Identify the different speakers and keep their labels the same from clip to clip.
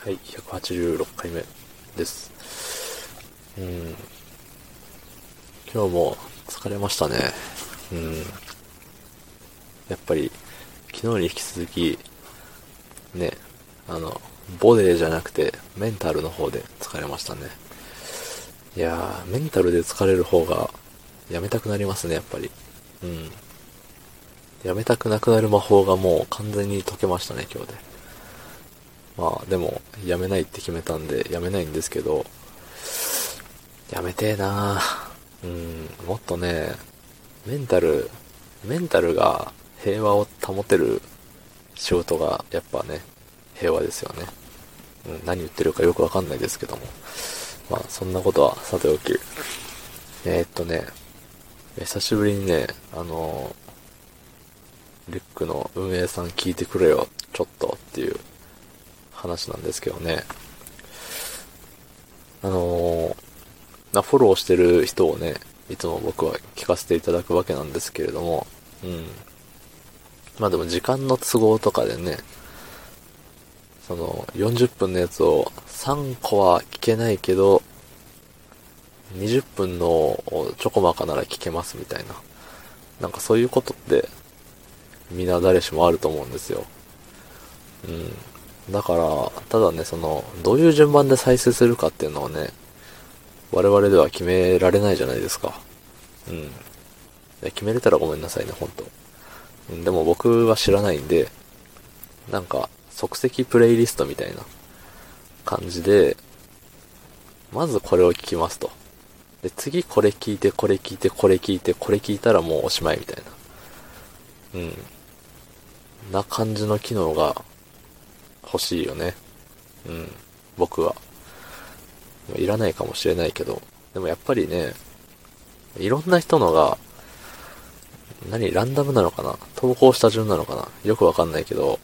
Speaker 1: はい、186回目です。うん。今日も疲れましたね。うん。やっぱり、昨日に引き続き、ね、あの、ボデーじゃなくて、メンタルの方で疲れましたね。いやー、メンタルで疲れる方が、やめたくなりますね、やっぱり。うん。やめたくなくなる魔法がもう完全に解けましたね、今日で。まあでも、やめないって決めたんで、やめないんですけど、やめてえなうん、もっとね、メンタル、メンタルが平和を保てる仕事がやっぱね、平和ですよね。うん、何言ってるかよくわかんないですけども。まあそんなことはさておき。えー、っとね、久しぶりにね、あのリュックの運営さん聞いてくれよ、ちょっとっていう話なんですけどね。あのー、フォローしてる人をね、いつも僕は聞かせていただくわけなんですけれども、うん。まあでも時間の都合とかでね、その40分のやつを3個は聞けないけど、20分のちょこまかなら聞けますみたいな。なんかそういうことって、みんな誰しもあると思うんですよ。うん。だから、ただね、その、どういう順番で再生するかっていうのをね、我々では決められないじゃないですか。うん。決めれたらごめんなさいね、ほんと。うんでも僕は知らないんで、なんか、即席プレイリストみたいな感じで、まずこれを聞きますと。で、次これ聞いて、これ聞いて、これ聞いて、これ聞いたらもうおしまいみたいな。うん。な感じの機能が欲しいよね。うん。僕は。いらないかもしれないけど。でもやっぱりね、いろんな人のが、何、ランダムなのかな？投稿した順なのかな？よくわかんないけど、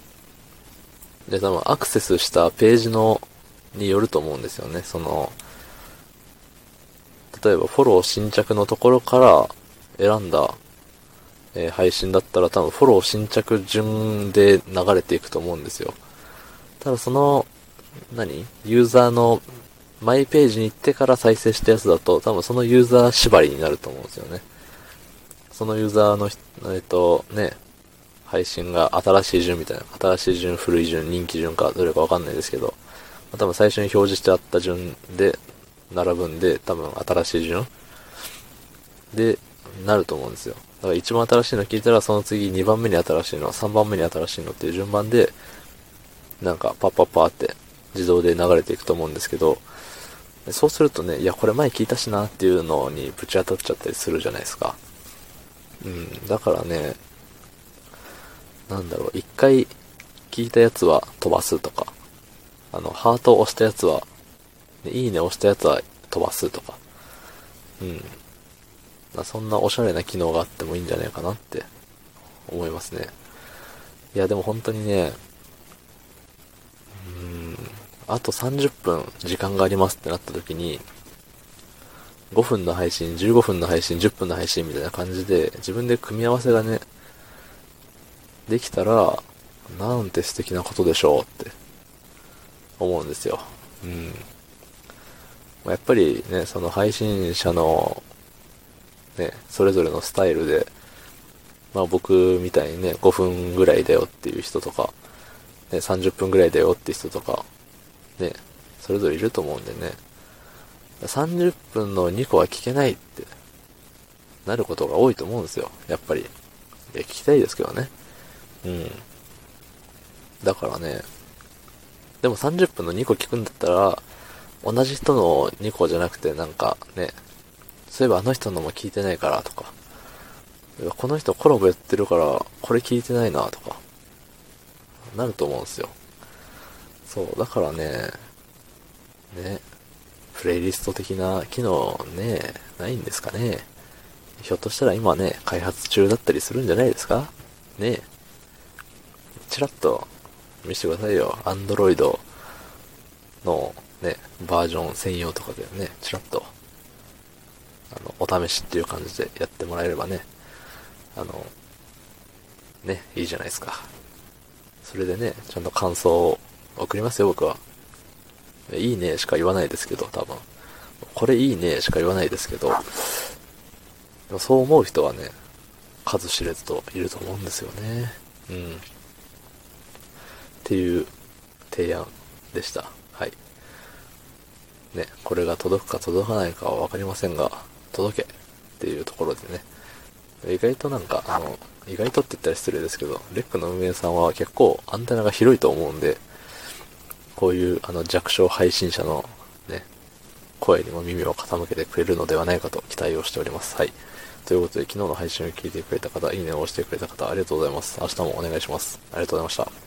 Speaker 1: で、多分アクセスしたページの、によると思うんですよね。その、例えばフォロー新着のところから選んだ、えー配信だったら多分フォロー新着順で流れていくと思うんですよ。ただその、何？ユーザーのマイページに行ってから再生したやつだと多分そのユーザー縛りになると思うんですよね。そのユーザーの、えっと、ね、配信が新しい順みたいな、新しい順、古い順、人気順か、どれかわかんないですけど、まあ多分最初に表示してあった順で並ぶんで、多分新しい順でなると思うんですよ。だから一番新しいの聞いたら、その次2番目に新しいの、3番目に新しいのっていう順番で、なんかパッパッパーって自動で流れていくと思うんですけど、そうするとね、いや、これ前聞いたしなっていうのにぶち当たっちゃったりするじゃないですか。うん、だからね、なんだろう、一回聞いたやつは飛ばすとか、あの、ハートを押したやつは、いいね押したやつは飛ばすとか、うん。まそんなおしゃれな機能があってもいいんじゃないかなって思いますね。いや、でも本当にね、あと30分時間がありますってなった時に、5分の配信、15分の配信、10分の配信みたいな感じで、自分で組み合わせがね、できたら、なんて素敵なことでしょうって思うんですよ。うん。やっぱりね、その配信者の、ね、それぞれのスタイルで、まあ僕みたいにね、5分ぐらいだよっていう人とか、ね、30分ぐらいだよって人とか、ね、それぞれいると思うんでね、30分の2個は聞けないってなることが多いと思うんですよ。やっぱり。いや、聞きたいですけどね。うん。だからね、でも30分の2個聞くんだったら、同じ人の2個じゃなくてなんかね、そういえばあの人のも聞いてないからとか、この人コラボやってるから、これ聞いてないなとか、なると思うんですよ。そう、だからね、ね、プレイリスト的な機能ね、ないんですかね。ひょっとしたら今ね、開発中だったりするんじゃないですかねチラッと見せてくださいよ。アンドロイドのね、バージョン専用とかでね、チラッと、あの、お試しっていう感じでやってもらえればね、あの、ね、いいじゃないですか。それでね、ちゃんと感想を送りますよ、僕は。いいねしか言わないですけど、多分。これいいねしか言わないですけど、でもそう思う人はね、数知れずといると思うんですよね。うん。っていう提案でした。はい。ね、これが届くか届かないかはわかりませんが、届けっていうところでね、意外となんか、あの、意外とって言ったら失礼ですけど、レックの運営さんは結構アンテナが広いと思うんで、こういうあの弱小配信者のね、声にも耳を傾けてくれるのではないかと期待をしております。はい。ということで、昨日の配信を聞いてくれた方、いいねを押してくれた方、ありがとうございます。明日もお願いします。ありがとうございました。